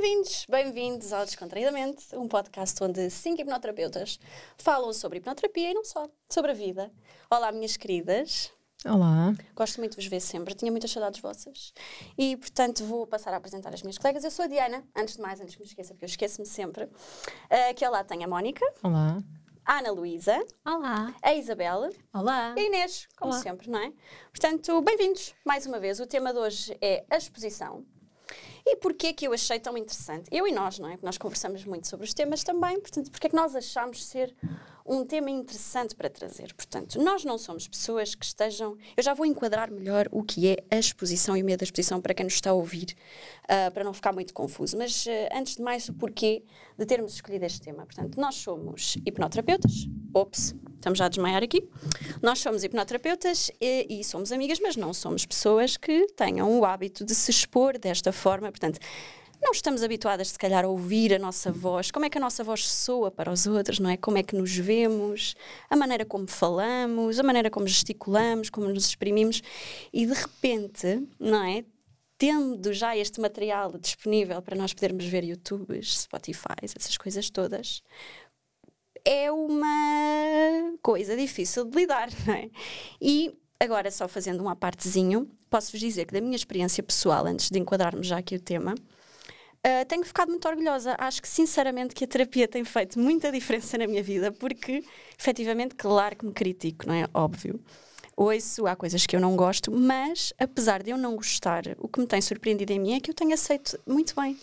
Bem-vindos, bem-vindos ao Descontraídamente, um podcast onde cinco hipnoterapeutas falam sobre hipnoterapia e não só, sobre a vida. Olá, minhas queridas. Olá. Gosto muito de vos ver sempre, tinha muitas saudades vossas. E, portanto, vou passar a apresentar as minhas colegas. Eu sou a Diana, antes de mais, antes que me esqueça, porque eu esqueço-me sempre. Uh, aqui ao lado tem a Mónica. Olá. A Ana Luísa. Olá. A Isabela. Olá. E a Inês, como Olá. sempre, não é? Portanto, bem-vindos mais uma vez. O tema de hoje é a exposição. E porquê que eu achei tão interessante? Eu e nós, não é? Nós conversamos muito sobre os temas também, portanto, porque é que nós achámos ser um tema interessante para trazer? Portanto, nós não somos pessoas que estejam. Eu já vou enquadrar melhor o que é a exposição e o medo da exposição para quem nos está a ouvir, ah, para não ficar muito confuso. Mas, ah, antes de mais, o porquê de termos escolhido este tema. Portanto, nós somos hipnoterapeutas. Ops, estamos já a desmaiar aqui. Nós somos hipnoterapeutas e, e somos amigas, mas não somos pessoas que tenham o hábito de se expor desta forma. Portanto, não estamos habituadas, se calhar, a ouvir a nossa voz, como é que a nossa voz soa para os outros, não é? Como é que nos vemos, a maneira como falamos, a maneira como gesticulamos, como nos exprimimos. E de repente, não é? Tendo já este material disponível para nós podermos ver YouTubes, Spotify, essas coisas todas, é uma coisa difícil de lidar, não é? E agora, só fazendo uma partezinho, posso-vos dizer que da minha experiência pessoal, antes de enquadrarmos já aqui o tema, Uh, tenho ficado muito orgulhosa. Acho que, sinceramente, que a terapia tem feito muita diferença na minha vida, porque, efetivamente, claro que me critico, não é? Óbvio. Ouço, há coisas que eu não gosto, mas, apesar de eu não gostar, o que me tem surpreendido em mim é que eu tenho aceito muito bem.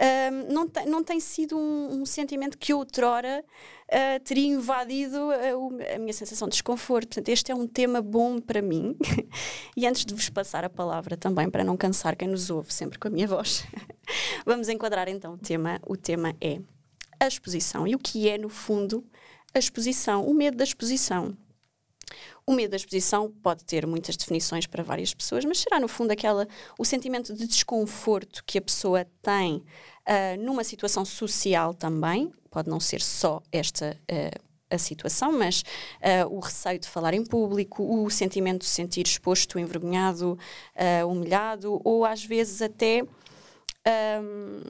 Um, não, te, não tem sido um, um sentimento que outrora uh, teria invadido a, o- a minha sensação de desconforto. Portanto, este é um tema bom para mim. e antes de vos passar a palavra também, para não cansar quem nos ouve sempre com a minha voz, vamos enquadrar então o tema. O tema é a exposição. E o que é, no fundo, a exposição? O medo da exposição. O medo da exposição pode ter muitas definições para várias pessoas, mas será no fundo aquela o sentimento de desconforto que a pessoa tem ah, numa situação social também, pode não ser só esta ah, a situação, mas ah, o receio de falar em público, o sentimento de se sentir exposto, envergonhado, ah, humilhado, ou às vezes até ahm,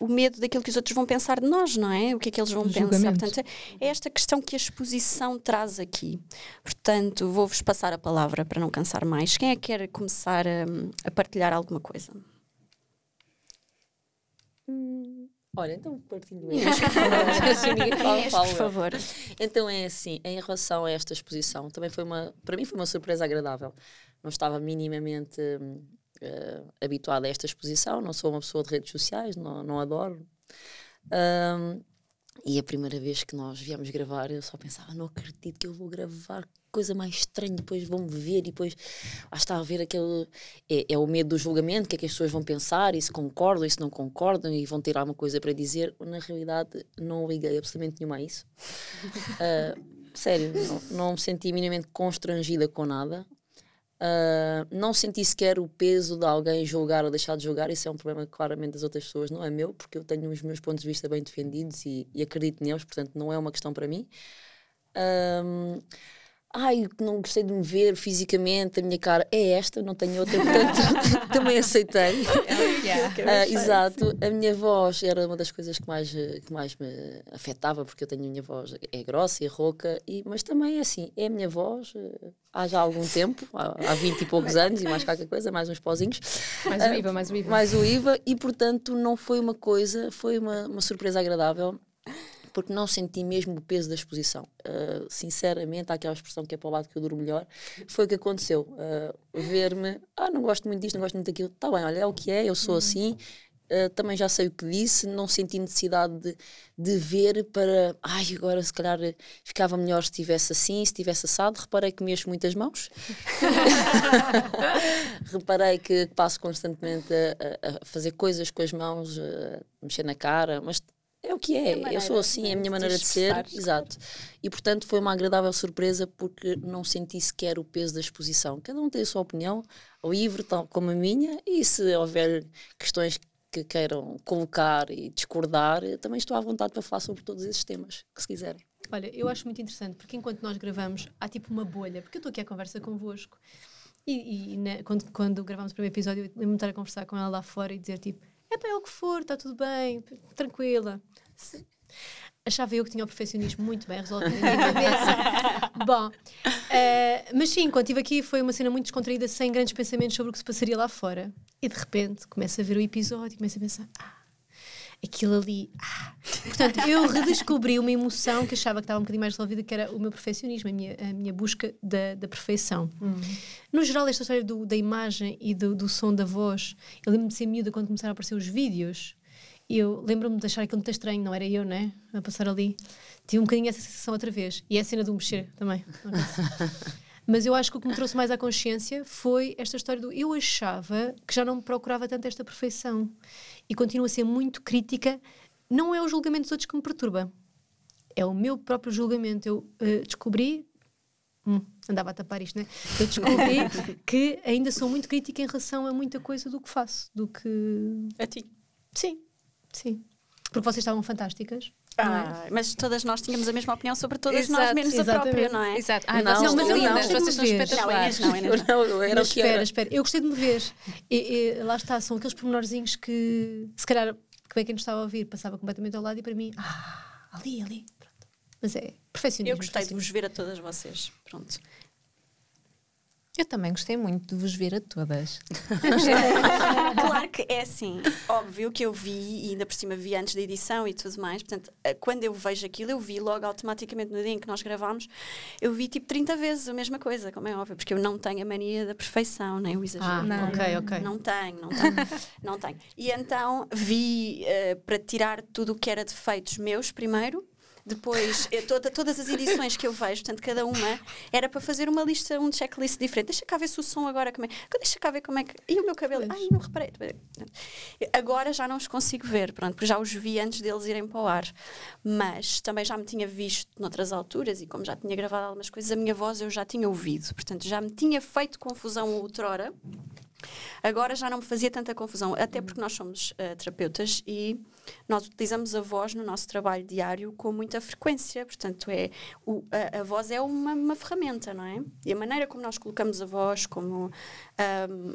o medo daquilo que os outros vão pensar de nós, não é? O que é que eles vão O pensar. julgamento. Portanto, é esta questão que a exposição traz aqui. Portanto, vou-vos passar a palavra para não cansar mais. Quem é que quer começar a, a partilhar alguma coisa? Olha, então partilho eu. Por favor. Então é assim, em relação a esta exposição, também foi uma, para mim foi uma surpresa agradável. Não estava minimamente eh, habituada a esta exposição, não sou uma pessoa de redes sociais, não, não adoro. Ahm, e a primeira vez que nós viemos gravar, eu só pensava, não acredito que eu vou gravar coisa mais estranha, depois vão-me ver e depois lá está a ver aquele. É, é o medo do julgamento, o que é que as pessoas vão pensar, e se concordam, e se não concordam, e vão ter alguma coisa para dizer. Na realidade, não liguei absolutamente nenhuma a isso. Ah, sério, não, não me senti minimamente constrangida com nada. Ah, não senti sequer o peso de alguém julgar ou deixar de julgar. Isso é um problema claramente das outras pessoas, não é meu, porque eu tenho os meus pontos de vista bem defendidos e, e acredito neles, portanto, não é uma questão para mim. Ahm, Ai, que não gostei de me ver fisicamente, a minha cara é esta, não tenho outra, portanto também aceitei. Ah, exato, a minha voz era uma das coisas que mais, eh, que mais me afetava, porque eu tenho a minha voz é grossa e rouca, e, mas também é assim, é a minha voz eh, há já algum tempo, há, há 20 e poucos anos, e mais qualquer coisa, mais uns pozinhos, Mais o IVA, mais o IVA. mais o IVA, e portanto não foi uma coisa, foi uma, uma surpresa agradável. Porque não senti mesmo o peso da exposição. Ah, sinceramente, há aquela expressão que é para o lado que eu duro melhor. Foi o que aconteceu. Ah, Ver-me, ah, não gosto muito disto, não gosto muito daquilo. Está bem, olha, é o que é, eu sou assim. Ah, também já sei o que disse, não senti necessidade de, de ver para. Ai, agora se calhar ficava melhor se estivesse assim, se estivesse assado. Reparei que mexo muitas mãos. Reparei que passo constantemente a, a- a fazer coisas com as mãos, a mexer na cara, mas é o que É a é. eu sou assim, é a né, minha maneira de ser. Exato. E portanto foi uma agradável surpresa porque não senti sequer o peso da exposição. Cada um tem a sua opinião, livre, tal como a minha, e se houver questões que queiram colocar e discordar, também estou à vontade para falar sobre todos esses temas, que se quiserem. Olha, eu acho muito interessante porque enquanto nós gravamos há tipo uma bolha, porque eu estou aqui à conversa convosco e, e, né, quando, quando gravamos o primeiro episódio eu de estar a conversar com ela lá fora e dizer tipo é para o que for, está tudo bem, tranquila. Se- Achava eu que tinha o perfeccionismo muito bem resolvido na minha cabeça. Bom, eh, mas sim, quando estive aqui foi uma cena muito descontraída, sem grandes pensamentos sobre o que se passaria lá fora. E de repente começo a ver o episódio e começo a pensar: ah, aquilo ali. Ah. Portanto, eu redescobri uma emoção que achava que estava um bocadinho mais resolvida, que era o meu perfeccionismo, a minha, a minha busca da, da perfeição. No geral, esta história do- da imagem e do, do som da voz, eu lembro-me de ser miúda quando começaram a aparecer os vídeos. Eu lembro-me de achar aquilo muito estranho, não era eu, né? A passar ali. Tive um bocadinho essa sensação outra vez. E é a cena do mexer também. Mas eu acho que o que me trouxe mais à consciência foi esta história do eu achava que já não me procurava tanto esta perfeição. E continuo a ser muito crítica. Não é o julgamento dos outros que me perturba. É o meu próprio julgamento. Eu eh, descobri. Hum, andava a tapar isto, né? Eu descobri que ainda sou muito crítica em relação a muita coisa do que faço. Do que. A ti. Sim, sim. Porque vocês estavam fantásticas. Não é? Ah, mas todas nós tínhamos a mesma opinião sobre todas nós, Exato, menos a exatamente. própria, não é? Exato. Ai, Não, vocês mas eu não, eu vocês são gostei de me ver. espetaculares. Não, a Inês não, a Inês não. Não, era Mas o que espera, era. espera. Eu gostei de me ver. E, e, lá está, são aqueles pormenorzinhos que, se calhar, que bem quem nos estava a ouvir passava completamente ao lado e para mim, ah, ali, ali. Pronto. Mas é perfeccionismo. Eu gostei de vos ver a todas vocês. Pronto. Eu também gostei muito de vos ver a todas. claro que é assim, óbvio que eu vi, e ainda por cima vi antes da edição e tudo mais, portanto, eh, quando eu vejo aquilo, eu vi logo automaticamente no dia em que nós gravámos, eu vi tipo 30 vezes a mesma coisa, como é óbvio, porque eu não tenho a mania da perfeição, nem o exagero. Ah, Não. ok, ok. Não tenho, não tenho, não tenho. E então vi eh, para tirar tudo o que era defeitos meus primeiro. Depois, eh, toda- todas as edições que eu vejo, portanto, cada uma era para fazer uma lista, um checklist diferente. Deixa cá ver se o som agora como é. Deixa cá ver como é que. E o meu cabelo? Ai, não reparei. Agora já não os consigo ver, pronto, porque já os vi antes deles irem para o ar. Mas também já me tinha visto noutras alturas e como já tinha gravado algumas coisas, a minha voz eu já tinha ouvido. Portanto, já me tinha feito confusão outrora. Agora já não me fazia tanta confusão, até porque nós somos eh, terapeutas e nós utilizamos a voz no nosso trabalho diário com muita frequência. Portanto, é, o- a, a voz é uma, uma ferramenta, não é? E a maneira como nós colocamos a voz, como. ahm,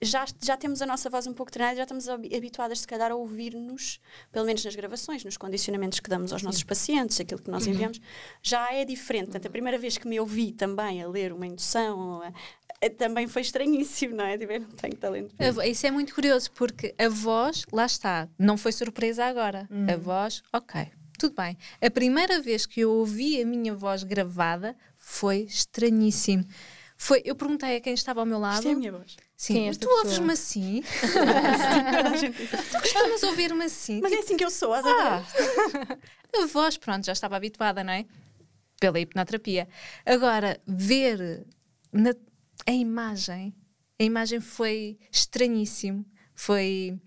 já, já temos a nossa voz um pouco treinada, já estamos habi- habituadas, se calhar, a ouvir-nos, pelo menos nas gravações, nos condicionamentos que damos aos nossos pacientes, aquilo que nós enviamos, já é diferente. Portanto, a primeira vez que me ouvi também a ler uma indução, a- a- também foi estranhíssimo, não é? Tipo, não tenho talento. isso. é muito curioso, porque a voz, lá está, não foi surpresa agora. A voz, ok, tudo bem. A primeira vez que eu ouvi a minha voz gravada foi estranhíssimo. Foi, eu perguntei a quem estava ao meu lado. Isto é a minha voz. Sim, Quem é tu ouves-me assim? tu costumas ouvir-me assim? Mas é assim que eu sou, às. Ah, a voz, pronto, já estava habituada, não é? Pela hipnoterapia. Agora, ver na- a imagem, a imagem foi estranhíssimo, foi.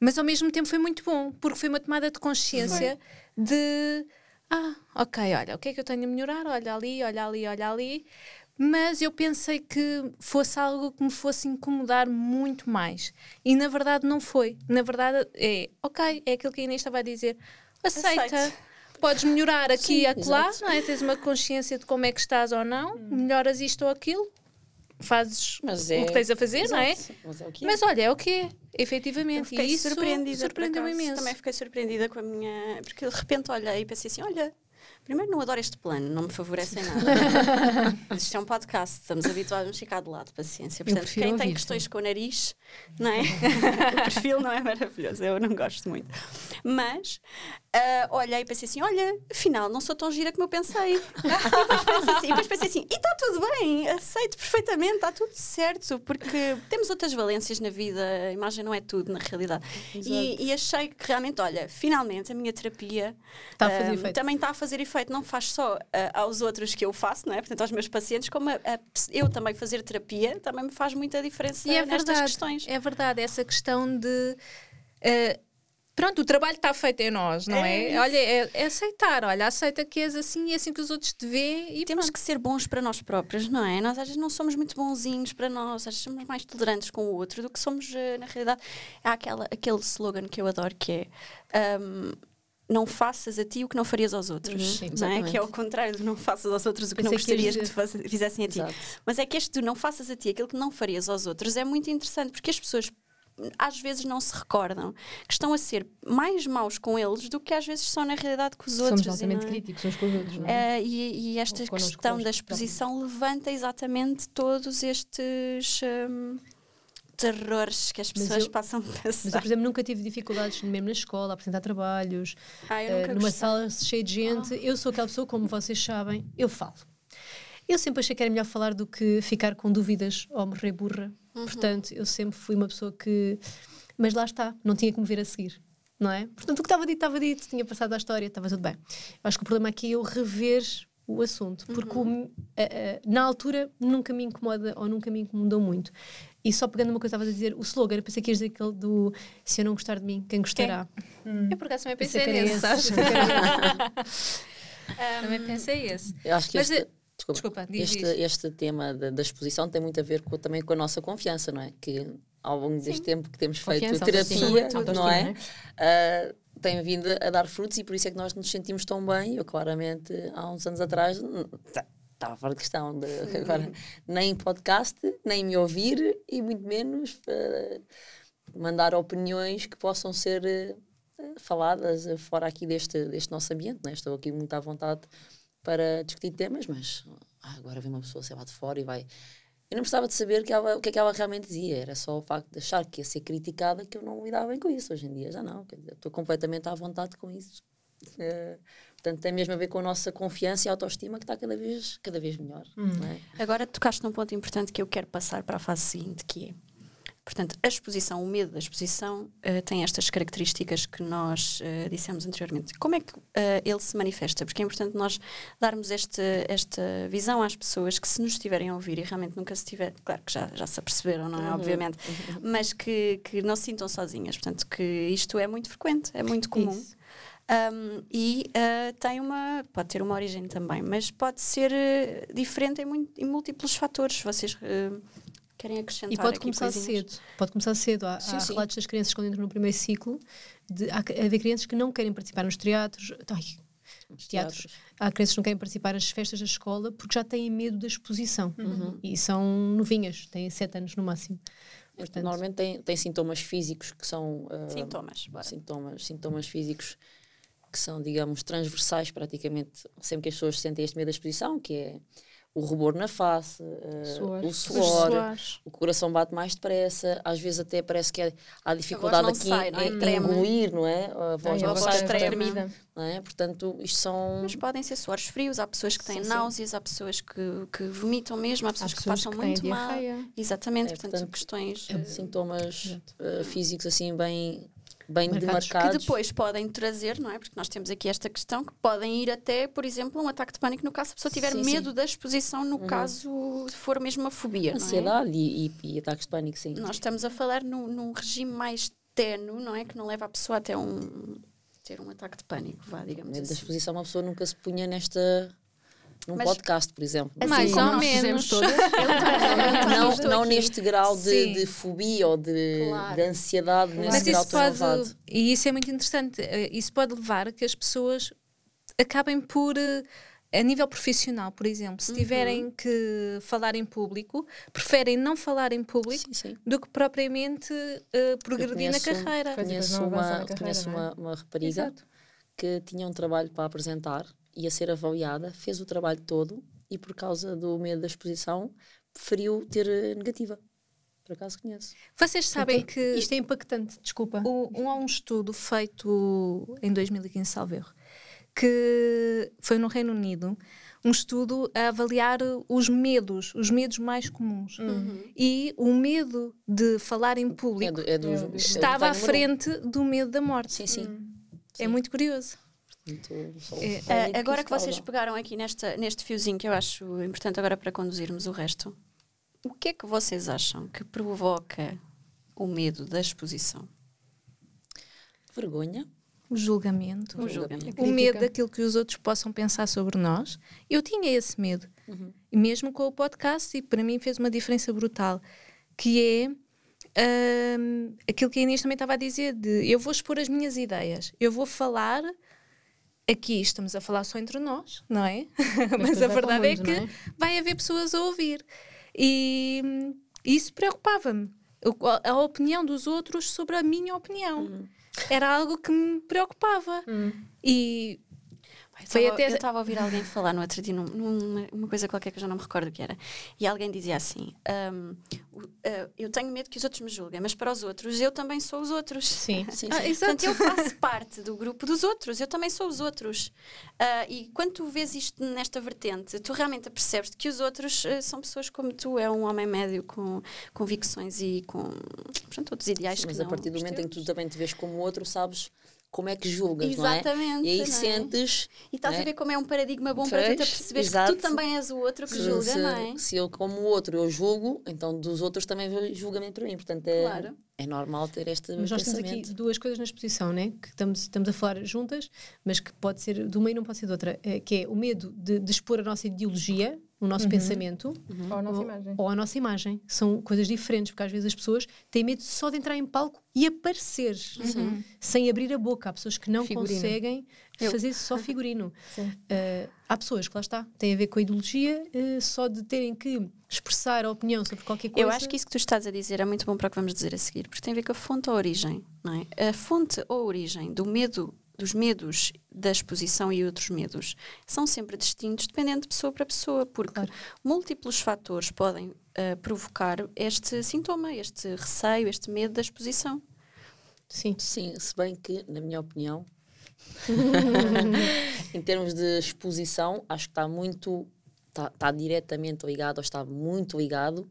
Mas ao mesmo tempo foi muito bom, porque foi uma tomada de consciência de. Ah, ok, olha, o que é que eu tenho a melhorar? Olha ali, olha ali, olha ali. Mas eu pensei que fosse algo que me fosse incomodar muito mais. E na verdade não foi. Na verdade é, ok, é aquilo que a Inês estava a dizer. Aceita. Aceito. Podes melhorar aqui e acolá, exato. não é? Tens uma consciência de como é que estás ou não, melhoras isto ou aquilo, fazes Mas o é- que tens a fazer, não é? Exato, Mas é o é. Mas olha, é o que é, Eu efetivamente. fiquei e isso surpreendida. surpreendeu-me imenso. Também fiquei surpreendida com a minha. Porque de repente olhei e pensei assim: olha. Primeiro, não adoro este plano, não me favorece em nada. Isto é um podcast, estamos habituados a ficar de lado, paciência. Portanto, quem tem questões com o nariz, não é? o perfil não é maravilhoso, eu não gosto muito. Mas ah, olhei e pensei assim: olha, afinal, não sou tão gira como eu pensei. e depois pensei assim, e depois pensei assim: e está tudo bem, aceito perfeitamente, está tudo certo, porque temos outras valências na vida, a imagem não é tudo, na realidade. E, e achei que realmente, olha, finalmente a minha terapia efeito. também está a fazer efeito, não faz só ah, aos outros que eu faço, não é? Portanto, aos meus pacientes, como a- a- eu também fazer terapia também me faz muita diferença E é nestas verdade, questões. é verdade, essa questão de. eh, pronto, o trabalho está feito em nós, não É é? olha, é, é aceitar, olha, aceita que és assim e é assim que os outros te vêem e Temos pronto. que ser bons para nós próprios, não é? Nós às vezes não somos muito bonzinhos para nós, às vezes somos mais tolerantes com o outro do que somos eh, na realidade. Há aquela, aquele slogan que eu adoro que é ahm, não faças a ti o que não farias aos outros, Uhum, não é? Que é o contrário de não faças aos outros o que não Pensei que ias gostarias que te faz- fizessem a ti. Exato. Mas é que este do não faças a ti aquilo que não farias aos outros é muito interessante porque as pessoas às vezes não se recordam que estão a ser mais maus com eles do que às vezes são na realidade com os Somos outros. e altamente é? críticos uns com os outros, não é? Eh, e, e esta questão da exposição levanta exatamente todos estes hum, terrores que as pessoas eu- passam a Mas eu, passar. por exemplo, nunca tive dificuldades mesmo na escola, a apresentar trabalhos, Ah, nunca numa gostei. sala cheia de gente. Eu sou aquela pessoa, como vocês sabem, eu falo. Eu sempre achei que era melhor falar do que ficar com dúvidas ou morrer burra. Uhum. Portanto, eu sempre fui uma pessoa que. Mas lá está, não tinha que me ver a seguir. Não é? Portanto, o que estava dito, estava dito, tinha passado a história, estava tudo bem. Acho que o problema aqui é eu rever o assunto, porque Uhum. o- a- a- na altura nunca me incomoda ou nunca me incomodou muito. E só pegando uma coisa que estavas a dizer, o slogan, eu pensei que ias dizer aquele do se eu não gostar de mim, quem gostará? Eu por acaso também Pensei esse, sabes? esse. Também pensei esse. Eu acho que Mas, este, desculpa, desculpa, diz, este, diz. este tema da, da exposição tem muito a ver com, também com a nossa confiança, não é? Que ao longo deste tempo que temos feito Confiança, terapia, autoestima, não é? Ah, tem vindo a dar frutos e por isso é que nós nos sentimos tão bem. Eu, claramente, há uns anos atrás, estava fora de questão. De, agora, nem podcast, nem me ouvir e muito menos ah, mandar opiniões que possam ser eh, faladas fora aqui deste, deste nosso ambiente. Né? Estou aqui muito à vontade para discutir temas, mas ah, agora vem uma pessoa, sei lá, de fora e vai. Eu não precisava de saber que ela- o que é que ela realmente dizia, era só o facto de achar que ia ser criticada que eu não lidava bem com isso. Hoje em dia já não, dizer, estou completamente à vontade com isso. Eh, portanto, tem mesmo a ver com a nossa confiança e autoestima que está cada vez, cada vez melhor. não é? Agora tocaste num ponto importante que eu quero passar para a fase seguinte, que é, portanto, a exposição, o medo da exposição eh, tem estas características que nós eh, dissemos anteriormente. Como é que eh, ele se manifesta? Porque é importante nós darmos este, esta visão às pessoas que se nos estiverem a ouvir e realmente nunca se tiver, claro que já, já se aperceberam, não é? Obviamente, mas que, que não se sintam sozinhas. Portanto, que isto é muito frequente, é muito comum. Um, e uh, tem uma pode ter uma origem também mas pode ser uh, diferente em, muito- em múltiplos fatores vocês uh, querem acrescentar E pode aqui começar coisinhas? cedo. Pode começar cedo. Há, Sim, há sim. relatos das crianças quando entram no primeiro ciclo. De, há, haver crianças que não querem participar nos teatros. Ai, Os teatros. Há crianças que não querem participar nas festas da escola porque já têm medo da exposição. E são novinhas, têm sete anos no máximo. Portanto, Normalmente tem, tem sintomas físicos que são. ah, sintomas bora. sintomas, sintomas físicos que são, digamos, transversais praticamente sempre que as pessoas sentem este medo da exposição, que é o rubor na face, Suor. o suor, o coração bate mais depressa, às vezes até parece que é- há dificuldade não aqui sai, não é? em, Treme. engolir, não é? A voz não a voz sai, tremida. não é? Portanto, isto são... mas podem ser suores frios há pessoas que têm Sim, sim. náuseas há pessoas que, que vomitam mesmo há pessoas, que pessoas passam que muito mal diarreia. exatamente É, portanto, portanto, questões eh, sintomas eh, físicos assim bem, bem Marcados. Que demarcados. que depois podem trazer, não é? Porque nós temos aqui esta questão que podem ir até, por exemplo, um ataque de pânico no caso a pessoa tiver Sim, sim. medo da exposição, no caso for mesmo uma fobia, é? Ansiedade e, e, e ataques de pânico, sim. Nós estamos a falar num, num regime mais tenue, não é? Que não leva a pessoa até um ter um ataque de pânico, vá, digamos medo da assim. exposição uma pessoa nunca se punha nesta num Mas- podcast, por exemplo. Assim Mais como ou nós menos. fizemos todas. não, não neste grau de, de fobia ou de, Claro. de ansiedade, nesse Mas grau isso tão pode, elevado. e isso é muito interessante, eh, isso pode levar a que as pessoas acabem por, eh, a nível profissional, por exemplo, se tiverem que falar em público, preferem não falar em público Sim, sim. do que propriamente eh, progredir na conheço- carreira. Conheço, uma, carreira, conheço é? uma, uma rapariga Exato. que tinha um trabalho para apresentar, ia ser avaliada, fez o trabalho todo e por causa do medo da exposição preferiu ter eh, negativa. Por acaso conheço. Vocês sabem que Isto é impactante, desculpa. o- um, há um estudo feito em 2015, salvo erro, que foi no Reino Unido, um estudo a avaliar os medos, os medos mais comuns. E o medo de falar em É, público do, é, do, é do estava à frente do medo da morte. Sim, sim. É muito curioso. Só É, pânico agora que vocês pegaram aqui nesta, neste fiozinho que eu acho importante agora para conduzirmos o resto, o que é que vocês acham que provoca o medo da exposição? Vergonha. O julgamento. O julgamento. O medo daquilo que os outros possam pensar sobre nós. Eu tinha esse medo. Uhum. E mesmo com o podcast, e para mim fez uma diferença brutal. Que é hum, aquilo que a Inês também estava a dizer: de eu vou expor as minhas ideias, eu vou falar. Aqui estamos a falar só entre nós, não é? Mas, depois a verdade é mundo, que não é? vai haver pessoas a ouvir. E hum, isso preocupava-me. a opinião dos outros sobre a minha opinião. Era algo que me preocupava. E Pai, eu Foi tava- até- Eu estava a ouvir alguém falar no outro dia num- numa uma coisa qualquer que eu já não me recordo o que era. E alguém dizia assim: "Ahm, o- ah, Eu tenho medo que os outros me julguem, mas para os outros eu também sou os outros. Sim. Sim, Ah, sim. exato. Portanto, eu faço parte do grupo dos outros, eu também sou os outros. Ah, e quando tu vês isto nesta vertente, tu realmente percebes que os outros ah, são pessoas como tu, é um homem médio com convicções e com portanto, outros ideais Mas que a não partir do momento em que teus. tu também te vês como outro, sabes como é que julgas, não é? Exatamente, E aí é? sentes. E estás não a é? ver como é um paradigma bom para tu perceberes que tu também és o outro que se, julga, se, não é? se eu, como o outro, eu julgo, então dos outros também julgamento para mim. Portanto, é, Claro. é normal ter este Mas nós temos pensamento. aqui duas coisas na exposição, né? que estamos, estamos a falar juntas, mas que pode ser de uma e não pode ser de outra, eh, que é o medo de, de expor a nossa ideologia, o nosso pensamento, Ou a nossa imagem. ou a nossa imagem. São coisas diferentes, porque às vezes as pessoas têm medo só de entrar em palco e aparecer, sem abrir a boca. Há pessoas que não Figurino. conseguem Eu. fazer só figurino. Eh, há pessoas que lá está, tem a ver com a ideologia, eh, só de terem que expressar a opinião sobre qualquer coisa. Eu acho que isso que tu estás a dizer é muito bom para o que vamos dizer a seguir, porque tem a ver com a fonte ou a origem, não é? A fonte ou a origem do medo, dos medos da exposição e outros medos são sempre distintos, dependendo de pessoa para pessoa, porque múltiplos fatores podem ah, provocar este sintoma, este receio, este medo da exposição. Sim. Sim, se bem que, na minha opinião, em termos de exposição, acho que está muito, está, está diretamente ligado, ou está muito ligado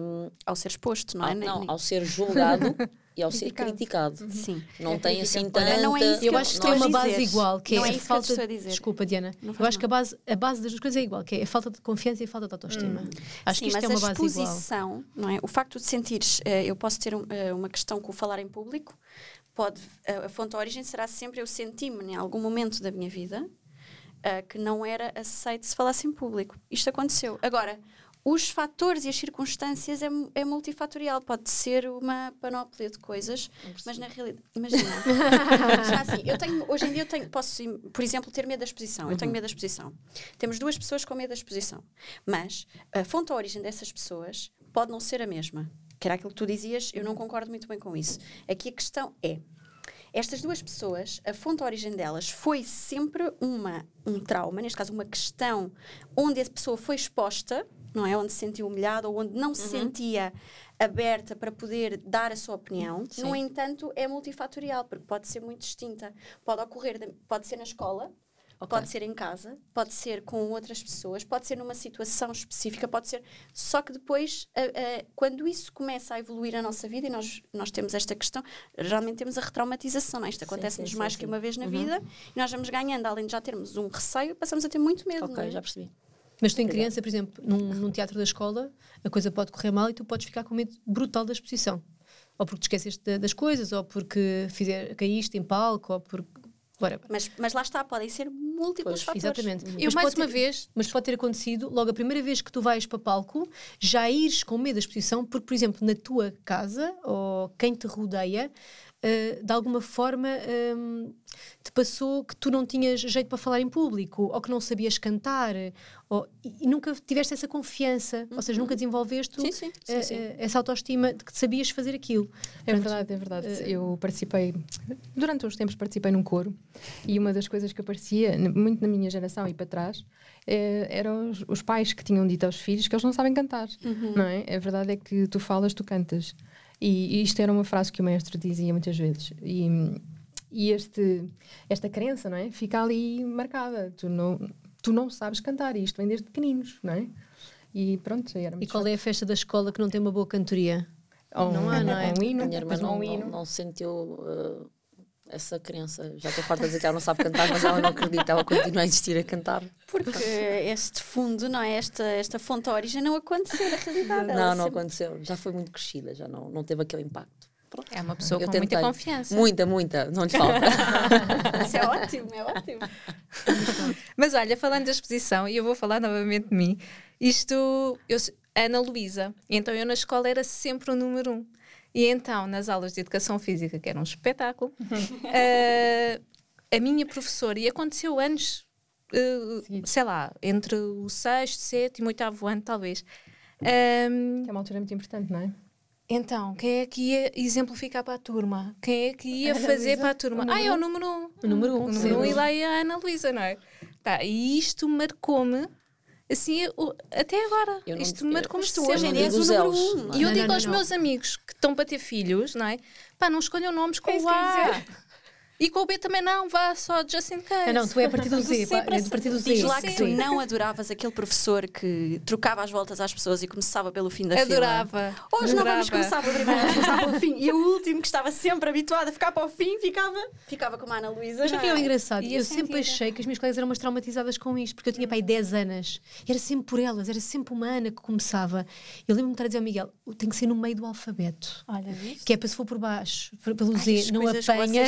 hum, Ao ser exposto, não é? ao, não, nem- ao ser julgado e ao ser Criticado. criticado. Sim. Não É tem assim tanta... não é isso que Eu acho que estou tem a uma base dizer. igual, que Não é, é a que falta estou a de- dizer. Desculpa, Diana. Não Eu acho que a base, a base das duas coisas é igual, que é a falta de confiança e a falta de autoestima. Acho Sim, que isto mas é uma a base igual. exposição, não é? O facto de sentires, eh, eu posso ter um, eh, uma questão com o falar em público, pode, a, a fonte da origem será sempre eu senti-me em algum momento da minha vida eh, que não era aceito se falasse em público. Isto aconteceu. Agora, os fatores e as circunstâncias é, é multifatorial, pode ser uma panóplia de coisas, mas na realidade, imagina, já assim, eu tenho, hoje em dia eu tenho, posso, por exemplo, ter medo da exposição, eu tenho medo da exposição. Temos duas pessoas com medo da exposição, mas a fonte ou origem dessas pessoas pode não ser a mesma. Que era aquilo que tu dizias, eu não concordo muito bem com isso. Aqui a questão é, estas duas pessoas, a fonte a origem delas foi sempre uma, um trauma, neste caso uma questão onde a pessoa foi exposta, não é? Onde se sentiu humilhada ou onde não se sentia aberta para poder dar a sua opinião. No entanto, é multifatorial, porque pode ser muito distinta. Pode ocorrer, de- pode ser na escola, pode ser em casa, pode ser com outras pessoas, pode ser numa situação específica, pode ser. Só que depois, a- a- quando isso começa a evoluir a nossa vida, e nós, nós temos esta questão, geralmente temos a retraumatização, não é? Isto acontece-nos sim, mais sim, que sim. uma vez na vida, e nós vamos ganhando, além de já termos um receio, passamos a ter muito medo. não Ok, é? já percebi. Mas tu em criança, por exemplo, num, num teatro da escola, a coisa pode correr mal e tu podes ficar com medo brutal da exposição. Ou porque te esqueceste da- das coisas, ou porque fizer, caíste em palco, ou porque... Mas, mas lá está, podem ser múltiplos Pois, fatores. Exatamente. Eu, Mas mais pode uma ter- vez, Mas pode ter acontecido logo a primeira vez que tu vais para palco, já ires com medo da exposição, porque, por exemplo, na tua casa ou quem te rodeia, eh, de alguma forma hum, te passou que tu não tinhas jeito para falar em público, ou que não sabias cantar, ou, e, nunca tiveste essa confiança, ou seja, nunca desenvolveste Sim, sim, sim, eh, sim. eh, essa autoestima de que sabias fazer aquilo. É Portanto, verdade, é verdade. eh, Eu participei, durante uns tempos participei num coro e uma das coisas que aparecia, muito na minha geração e para trás, eh, eram os, os pais que tinham dito aos filhos que eles não sabem cantar, não é? A verdade é que tu falas, tu cantas. E, e isto era uma frase que o maestro dizia muitas vezes. E, e este, esta crença, não é? Fica ali marcada. Tu não, tu não sabes cantar e isto vem desde pequeninos, não é? E pronto, era E qual é a festa da escola que não tem uma boa cantoria? Ou Não há, não é? Um hino, minha irmã não, um não, hino. não sentiu uh, essa crença. Já estou farta de dizer que ela não sabe cantar, mas ela não acredita, ela continua a insistir a cantar. Porque este fundo, não é? Esta, esta fonte origem não aconteceu na realidade. ela Não, não sempre- aconteceu. Já foi muito crescida, já não, não teve aquele impacto. Pronto. é uma pessoa Eu com muita tentei. confiança. Muita, muita, não lhe falta. Isso é ótimo, é ótimo. Mas olha, falando da exposição, e eu vou falar novamente de mim, isto, eu, Ana Luísa, então eu na escola era sempre o número um. E então, nas aulas de educação física, que era um espetáculo, eh, a minha professora, e aconteceu anos, Seguidos. sei lá, entre o sexto, sétimo, oitavo ano, talvez. ehm, Que é uma altura muito importante, não é? Então, quem é que ia exemplificar para a turma? Quem é que ia Ana fazer Luísa, para a turma? Ah, é o número número um. O número um, O número um e lá ia a Ana Luísa, não é? Tá, e isto marcou-me, assim, o- até agora. Eu isto Mas tu sempre. hoje em dia és o número elos, um. não é? E eu Não, digo não, aos não, meus amigos que estão para ter filhos, não é? Pá, não escolham nomes com É isso o A. E com o B também não, vá só just in case. Ah, não, tu é a partir do Z, pá, é do partido do Z. Diz lá que tu não adoravas aquele professor que trocava as voltas às pessoas e começava pelo fim da fila. Adorava. Hoje não vamos adorava. começar pelo primeiro, vamos começar pelo fim. E o último que estava sempre habituado a ficar para o fim, ficava, ficava como a Ana Luísa. Mas o que é o é? engraçado? E eu a sempre sentida. achei que as minhas colegas eram umas traumatizadas com isto, porque eu tinha pai 10 anos. E era sempre por elas, era sempre uma Ana que começava. Eu lembro-me de estar a dizer ao Miguel: tem que ser no meio do alfabeto. Olha, viste? Que é para se for por baixo, pelo Ai, Z, não apanha.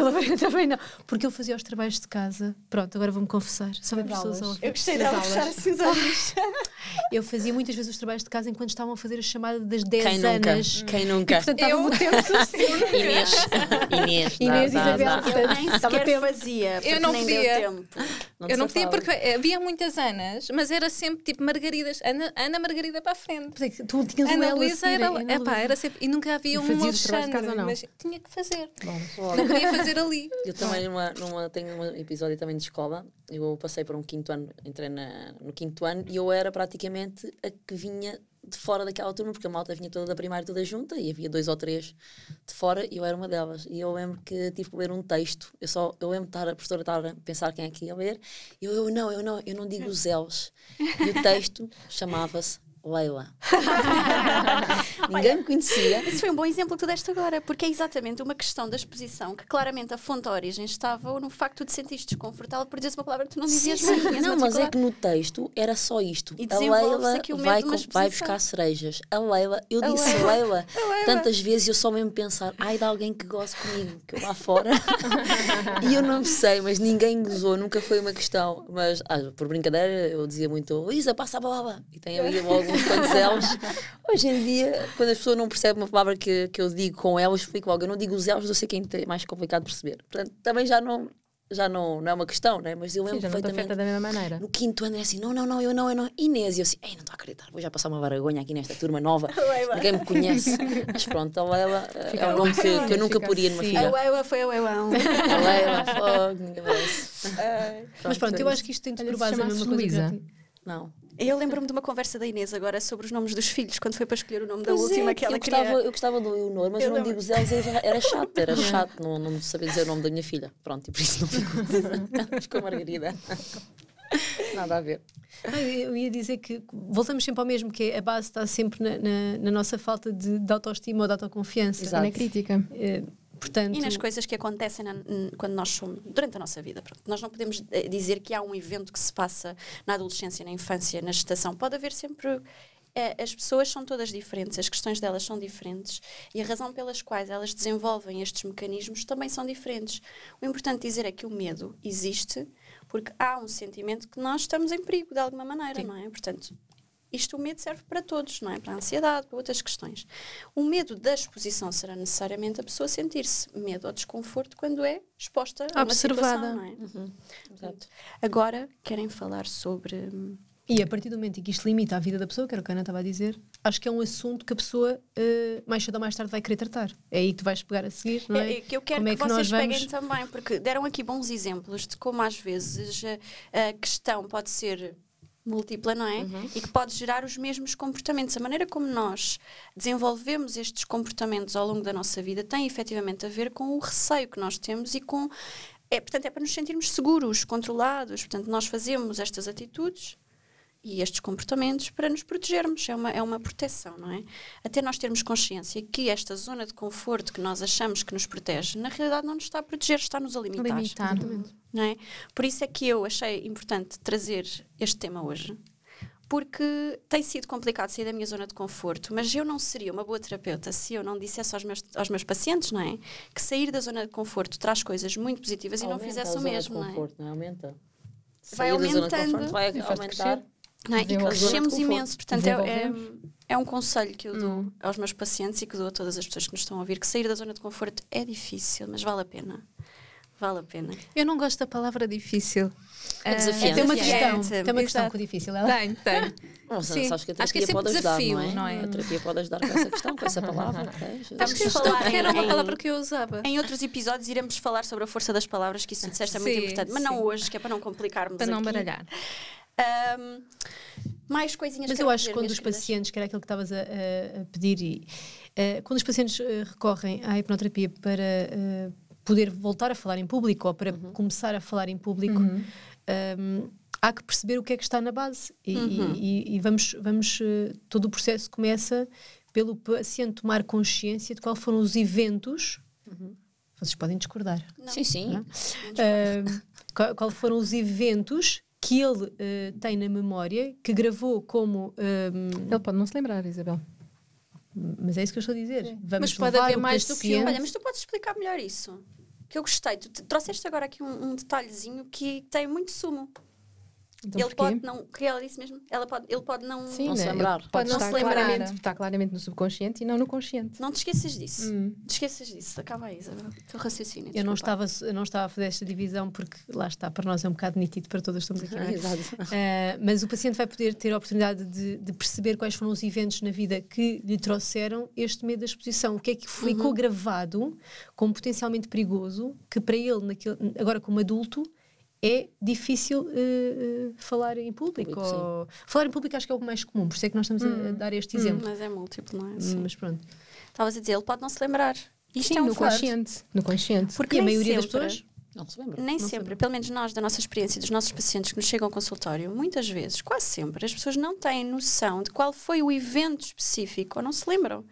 E pela frente também não. Porque ele fazia os trabalhos de casa. Pronto, agora vou-me confessar. Só Nas pessoas a aulas. ouvir. Eu gostei dela fechar assim os olhos. Eu fazia muitas vezes os trabalhos de casa enquanto estavam a fazer a chamada das 10 Quem nunca? anos. Quem E nunca? portanto estava muito tempo suficiente. Inês. Inês. dá, Inês e dá, Isabel, dá. portanto, Eu nem sequer tempo. fazia, Eu não nem podia. deu tempo. Não eu não podia porque havia muitas Anas, mas era sempre tipo Margaridas. Ana, Ana Margarida para a frente. Tu tinhas um Ana a Luísa era, Luísa. era sempre. E nunca havia E um de não? Mas tinha que fazer. Bom. Não podia fazer ali. Eu também numa, numa, tenho um episódio também de escola. Eu passei por um quinto ano, entrei na, no quinto ano e eu era praticamente a que vinha de fora daquela turma, porque a malta vinha toda da primária toda junta e havia dois ou três de fora e eu era uma delas. E eu lembro que tive que ler um texto. Eu só eu lembro de estar a professora estar a pensar quem é que ia ler. E eu, eu não, eu não, eu não digo os L's. E o texto chamava-se Leila. Ninguém me conhecia. Isso foi um bom exemplo que tu deste agora, porque é exatamente uma questão da exposição que claramente a fonte de origem estava no facto de sentir desconfortável por dizer uma palavra que tu não dizias bem. tinhas Não, mas é que no texto era só isto. E a Leila aqui o vai, com- vai buscar cerejas. A Leila, eu A disse Leila. Leila, tantas vezes eu só mesmo pensar, ai de alguém que goste comigo, que eu lá fora. e eu não sei, mas ninguém gozou, nunca foi uma questão. Mas ah, por brincadeira eu dizia muito, Luísa, passa a bola. E tem ali quantos elos. Hoje em dia, quando as pessoas não percebem uma palavra que, que eu digo com elos, explico logo. Eu não digo os elos, eu sei que é mais complicado de perceber. Portanto, também já não. Já não, não é uma questão, né? mas eu Sim, lembro já não te perfeitamente. da mesma maneira. No quinto ano era assim, não, não, não, eu não, eu não. Inês, e eu assim, ei, não estou a acreditar, vou já passar uma vergonha aqui nesta turma nova, Leila. ninguém me conhece. Mas pronto, a Leila eh, é um nome que, que eu nunca poria numa assim. A filha. Leila foi a Leilão. A Leila, fogo, ninguém merece. Mas pronto, eu acho que isto tem de base a mesma coisa. Não. Eu lembro-me de uma conversa da Inês agora sobre os nomes dos filhos, quando foi para escolher o nome da Pois última é, que ela eu, queria. gostava, eu gostava do Leonor, mas Eu eu não digo Zéus, era, chato, era chato, não, não sabia dizer o nome da minha filha. Pronto, e por isso não ficou, ficou Margarida. Nada a ver. Ah, eu ia dizer que voltamos sempre ao mesmo, que é a base está sempre na, na- na nossa falta de, de autoestima ou de autoconfiança. Exato. Na crítica. Eh, portanto, E nas coisas que acontecem na- quando nós somos, durante a nossa vida. Pronto. Nós não podemos eh, dizer que há um evento que se passa na adolescência, na infância, na gestação. Pode haver sempre. eh, as pessoas são todas diferentes, as questões delas são diferentes e a razão pelas quais elas desenvolvem estes mecanismos também são diferentes. O importante dizer é que o medo existe porque há um sentimento que nós estamos em perigo de alguma maneira, não é? Portanto, isto o medo serve para todos, não é? Para a ansiedade, para outras questões. O medo da exposição será necessariamente a pessoa sentir-se medo ou desconforto quando é exposta a uma Observada. situação, não é? Uhum. Agora, querem falar sobre... hum, E a partir do momento em que isto limita a vida da pessoa, que era o que a Ana estava a dizer, acho que é um assunto que a pessoa eh, mais cedo ou mais tarde vai querer tratar. É aí que tu vais pegar a seguir, não é? É, que eu quero Como é que, que vocês peguem vamos- também, porque deram aqui bons exemplos de como às vezes a, a questão pode ser múltipla, não é? E que pode gerar os mesmos comportamentos. A maneira como nós desenvolvemos estes comportamentos ao longo da nossa vida tem efetivamente a ver com o receio que nós temos e com. É, portanto, é para nos sentirmos seguros, controlados. Portanto, nós fazemos estas atitudes e estes comportamentos para nos protegermos. É uma, é uma proteção, não é? Até nós termos consciência que esta zona de conforto que nós achamos que nos protege, na realidade não nos está a proteger, está-nos a limitar. Limitar. Não é? Por isso é que eu achei importante trazer este tema hoje. Porque tem sido complicado sair da minha zona de conforto, mas eu não seria uma boa terapeuta se eu não dissesse aos meus, aos meus pacientes, não é? Que sair da zona de conforto traz coisas muito positivas e não Aumenta fizesse o mesmo, não é? conforto, não é? Aumenta. Vai Sair da zona de aumentando. conforto vai E faz-te aumentar. Não é? E crescemos imenso. Portanto, é, é, é um conselho que eu dou aos meus pacientes e que dou a todas as pessoas que nos estão a ouvir, que sair da zona de conforto é difícil, mas vale a pena. Vale a pena. Eu não gosto da palavra difícil. É Ah, desafiante. Tem uma questão, tem uma questão com o difícil. Ela. Tenho, tenho. Bom, Sim. sabes que a Acho que é terapia sempre pode ajudar, desafio, não é? não é? A terapia pode ajudar com essa questão, com essa palavra. Acho que falar falar era uma em- palavra que eu usava. Em outros episódios iremos falar sobre a força das palavras, que isso disseste é muito Sim, importante. Mas não sim. hoje, que é para não complicarmos Para não aqui. baralhar. Ahm, mais coisinhas Mas que eu acho que quando os queridas. pacientes, que era aquilo que estavas a, a- pedir, e, eh, quando os pacientes eh, recorrem à hipnoterapia para eh, poder voltar a falar em público ou para começar a falar em público, ehm, há que perceber o que é que está na base. E, e- e vamos, vamos todo o processo começa pelo paciente tomar consciência de quais foram os eventos. Vocês podem discordar. Sim, sim. Ahm, qual, qual foram os eventos que ele eh, tem na memória, que gravou como. ahm, Ele pode não se lembrar, Isabel. mas é isso que eu estou a dizer. Vamos Mas pode haver mais do que um. paciente- Olha, mas tu podes explicar melhor isso. Que eu gostei. Tu te- trouxeste agora aqui um, um detalhezinho que tem muito sumo. Então, ele porquê? pode não. Que ela disse mesmo? Ela pode, ele pode não. Sim, Não se né? lembrar. Ele Pode não estar se lembrar. Claramente, está claramente no subconsciente e não no consciente. Não te esqueças disso. Hum. Te esqueças disso. Acaba aí, Isabel. Teu raciocínio. Eu não, estava, eu não estava a fazer esta divisão porque lá está, para nós é um bocado nítido, para todas estamos aqui. não é? Exato. Ah, mas o paciente vai poder ter a oportunidade de, de perceber quais foram os eventos na vida que lhe trouxeram este medo da exposição. O que é que ficou gravado como potencialmente perigoso, que para ele, naquele, agora como adulto, é difícil eh, eh, falar em público. Público, ou- falar em público acho que é o mais comum, por isso é que nós estamos a- a dar este exemplo. Mas é múltiplo, não é? Sim. Mas pronto. Estavas a dizer, ele pode não se lembrar. Isto Sim, é um no consciente. No consciente. Porque E a maioria das sempre- pessoas Não se lembra. Nem Não sempre, sei. pelo menos nós, da nossa experiência, dos nossos pacientes que nos chegam ao consultório, muitas vezes, quase sempre, as pessoas não têm noção de qual foi o evento específico, ou não se lembram,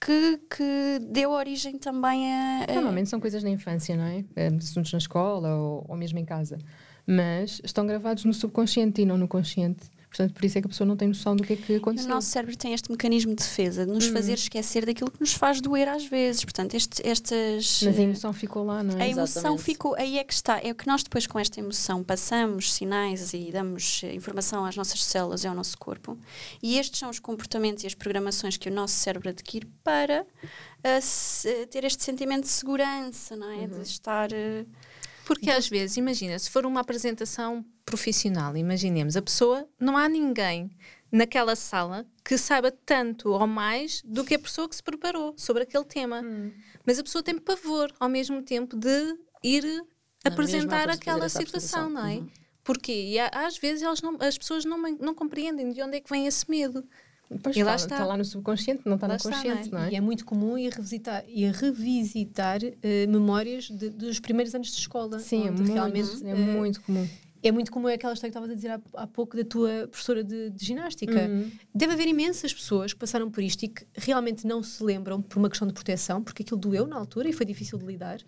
que, que deu origem também a. a- Normalmente são coisas na infância, não é? Eh, Assuntos na escola ou, ou mesmo em casa. Mas estão gravados no subconsciente e não no consciente. Portanto, por isso é que a pessoa não tem noção do que é que E o aconteceu. nosso cérebro tem este mecanismo de defesa, de nos fazer esquecer daquilo que nos faz doer às vezes. Portanto, este, estas. Mas a emoção ficou lá, não A é? emoção Exatamente. ficou, aí é que está. É o que nós depois com esta emoção passamos sinais e damos eh, informação às nossas células e ao nosso corpo. E estes são os comportamentos e as programações que o nosso cérebro adquire para se- ter este sentimento de segurança, não é? De estar. eh, Porque às vezes, imagina, se for uma apresentação profissional, imaginemos, a pessoa, não há ninguém naquela sala que saiba tanto ou mais do que a pessoa que se preparou sobre aquele tema. Mas a pessoa tem pavor ao mesmo tempo de ir apresentar aquela situação, não é? apresentação. Porque e às vezes elas não- as pessoas não, não compreendem de onde é que vem esse medo. Pois E lá está, está. está lá no subconsciente, não está Lá no está, não é? consciente, não é? E é muito comum ir revisitar, ir revisitar eh, memórias de- dos primeiros anos de escola. Sim, é muito, realmente é eh, muito comum. É muito comum aquela história que estavas a dizer há, há pouco da tua professora de, de ginástica. Uhum. Deve haver imensas pessoas que passaram por isto e que realmente não se lembram por uma questão de proteção, porque aquilo doeu na altura e foi difícil de lidar.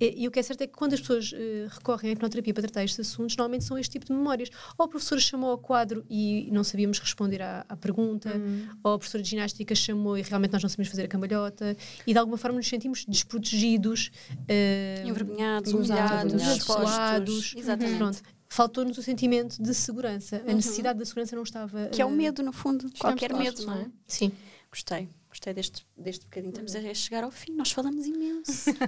E, e o que é certo é que quando as pessoas eh, recorrem à hipnoterapia para tratar estes assuntos, normalmente são este tipo de memórias. Ou a professora chamou ao quadro e não sabíamos responder à, à pergunta, Uhum. ou a professora de ginástica chamou e realmente nós não sabíamos fazer a cambalhota, e de alguma forma nos sentimos desprotegidos. eh, envergonhados, humilhados, expostos. Exatamente. Pronto. Faltou-nos o sentimento de segurança. A necessidade da segurança não estava. Que é o eh, medo, no fundo. Qualquer medo, não é? não é? Sim. Gostei, gostei deste, deste bocadinho. Estamos a chegar ao fim, nós falamos imenso.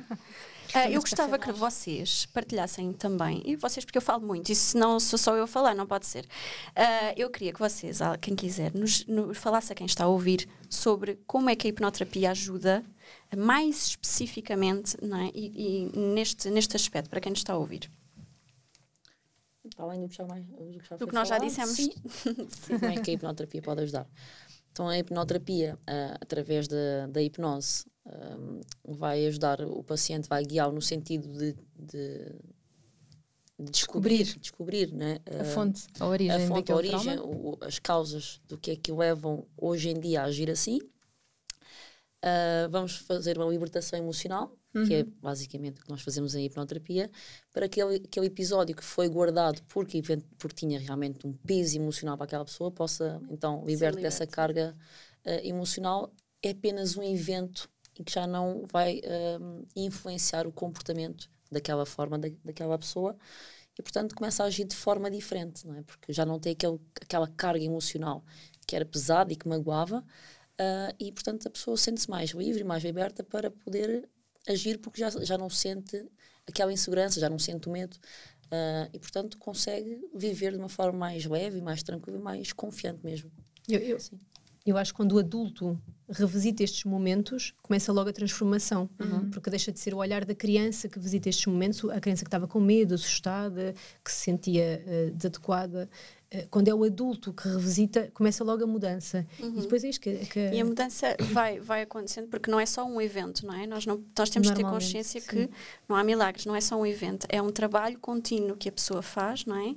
Ah, eu gostava que vocês partilhassem também, e vocês, porque eu falo muito, e se não sou só eu a falar, não pode ser. Ah, eu queria que vocês, ah, quem quiser, nos, nos falasse a quem está a ouvir sobre como é que a hipnoterapia ajuda, mais especificamente, é? e, e neste, neste aspecto, para quem nos está a ouvir. Para além do que já, mais, do que já Do que nós já falado, dissemos. sim. Como é que a hipnoterapia pode ajudar? Então, a hipnoterapia, ah, através da, da hipnose, ah, vai ajudar o paciente, vai guiá-lo no sentido de, de- de descobrir, descobrir né? A ah, fonte, a origem a fonte, a origem, o- as causas do que é que o levam hoje em dia a agir assim. Ah, vamos fazer uma libertação emocional, que é basicamente o que nós fazemos em hipnoterapia, para aquele, aquele episódio que foi guardado porque, porque tinha realmente um peso emocional para aquela pessoa, possa então libertar dessa carga ah, emocional. É apenas um evento e que já não vai ah, influenciar o comportamento daquela forma, da, daquela pessoa e portanto começa a agir de forma diferente, não é? Porque já não tem aquele, aquela carga emocional que era pesada e que magoava, ah, e portanto a pessoa sente-se mais livre, mais liberta para poder agir porque já, já não sente aquela insegurança, já não sente o medo. ah, e, portanto, consegue viver de uma forma mais leve, mais tranquila e mais confiante mesmo. Eu, eu, Sim. eu acho que quando o adulto revisita estes momentos, começa logo a transformação. Porque deixa de ser o olhar da criança que visita estes momentos, a criança que estava com medo, assustada, que se sentia eh, desadequada. Eh, quando é o adulto que revisita, começa logo a mudança. E depois é isto que. que E a mudança vai, vai acontecendo porque não é só um evento, não é? Nós, não, nós temos de ter consciência sim. que não há milagres, não é só um evento, é um trabalho contínuo que a pessoa faz, não é?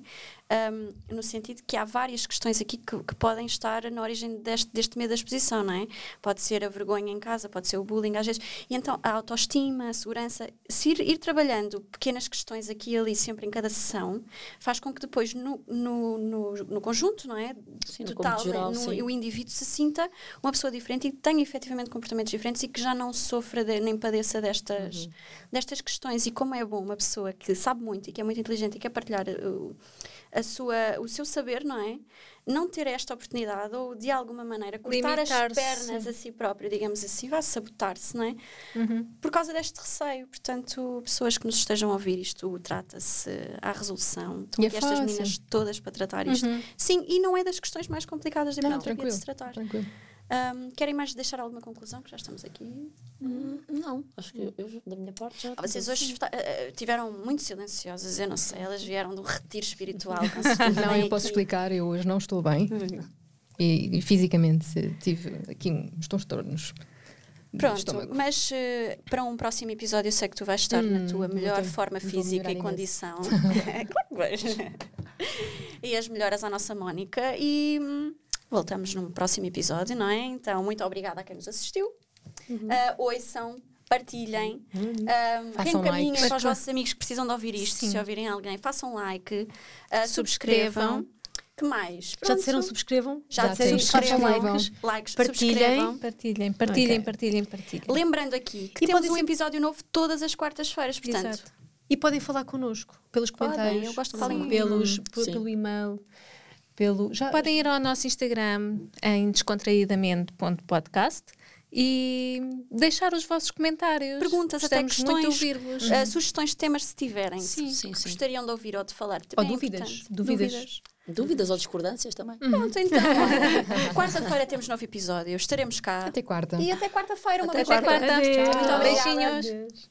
Ahm, no sentido que há várias questões aqui que, que podem estar na origem deste, deste medo da exposição, não é? Pode ser a vergonha em casa, pode ser o bullying às vezes. E então a autoestima, a segurança, se ir, ir trabalhando pequenas questões aqui e ali, sempre em cada sessão, faz com que depois no, no, no, no conjunto, não é? Sim, Total, cômputo geral, no- o indivíduo se sinta uma pessoa diferente e tenha efetivamente comportamentos diferentes e que já não sofra de- nem padeça destas, destas questões. E como é bom uma pessoa que sabe muito e que é muito inteligente e quer partilhar uh, a sua, o seu saber, não é? Não ter esta oportunidade ou de alguma maneira cortar as pernas a si próprio, digamos assim, vai sabotar-se, não é? Por causa deste receio. Portanto, pessoas que nos estejam a ouvir, isto trata-se à resolução. Estão E é aqui estas fácil. meninas todas para tratar isto. Sim, e não é das questões mais complicadas da Não, não, hipnoterapia de se tratar. Tranquilo. Ahm, querem mais deixar alguma conclusão? Que já estamos aqui. Hum, não, acho que eu, eu, da minha parte, já. Ah, vocês hoje esta- ah, ah, tiveram muito silenciosas, eu não sei. Elas vieram de um retiro espiritual. Não, eu posso explicar, eu hoje não estou bem. E, e fisicamente tive aqui uns transtornos. do Pronto, mas eh, para um próximo episódio eu sei que tu vais estar na Hum, tua vou melhor ter- forma física e condição. claro que vais. e as melhoras à nossa Mónica. E hum, voltamos num próximo episódio, não é? Então, muito obrigada a quem nos assistiu. Ah, ouçam, partilhem, ah, Façam reencaminhem likes. para os vossos amigos que precisam de ouvir isto. Sim. Se ouvirem alguém, façam like, ah, subscrevam. Que mais? Já Pronto. disseram subscrevam? Já Já disseram subscrevam. Subscrevam. Likes, Partilhem. subscrevam. Partilhem, partilhem, Ok. partilhem, partilhem. Lembrando aqui que E temos podem um episódio novo todas as quartas-feiras, portanto. Exato. E podem falar connosco pelos Podem, comentários. eu gosto sim, comigo. pelos, pelo e-mail. Pelo, já, Podem ir ao nosso Instagram em descontraídamente.podcast e deixar os vossos comentários. Perguntas, até Gostamos muito de questões, ouvir-vos. uh, sugestões de temas se tiverem. Sim. que Sim, sim. Gostariam de ouvir ou de falar. Ou Também é dúvidas, importante. dúvidas. Dúvidas ou discordâncias também? Pronto, então. Quarta-feira temos novo episódio. Estaremos cá. Até quarta. E até quarta-feira. Uma Até vez quarta. Quarta. Adeus. Muito obrigada. Beijinhos. Adeus.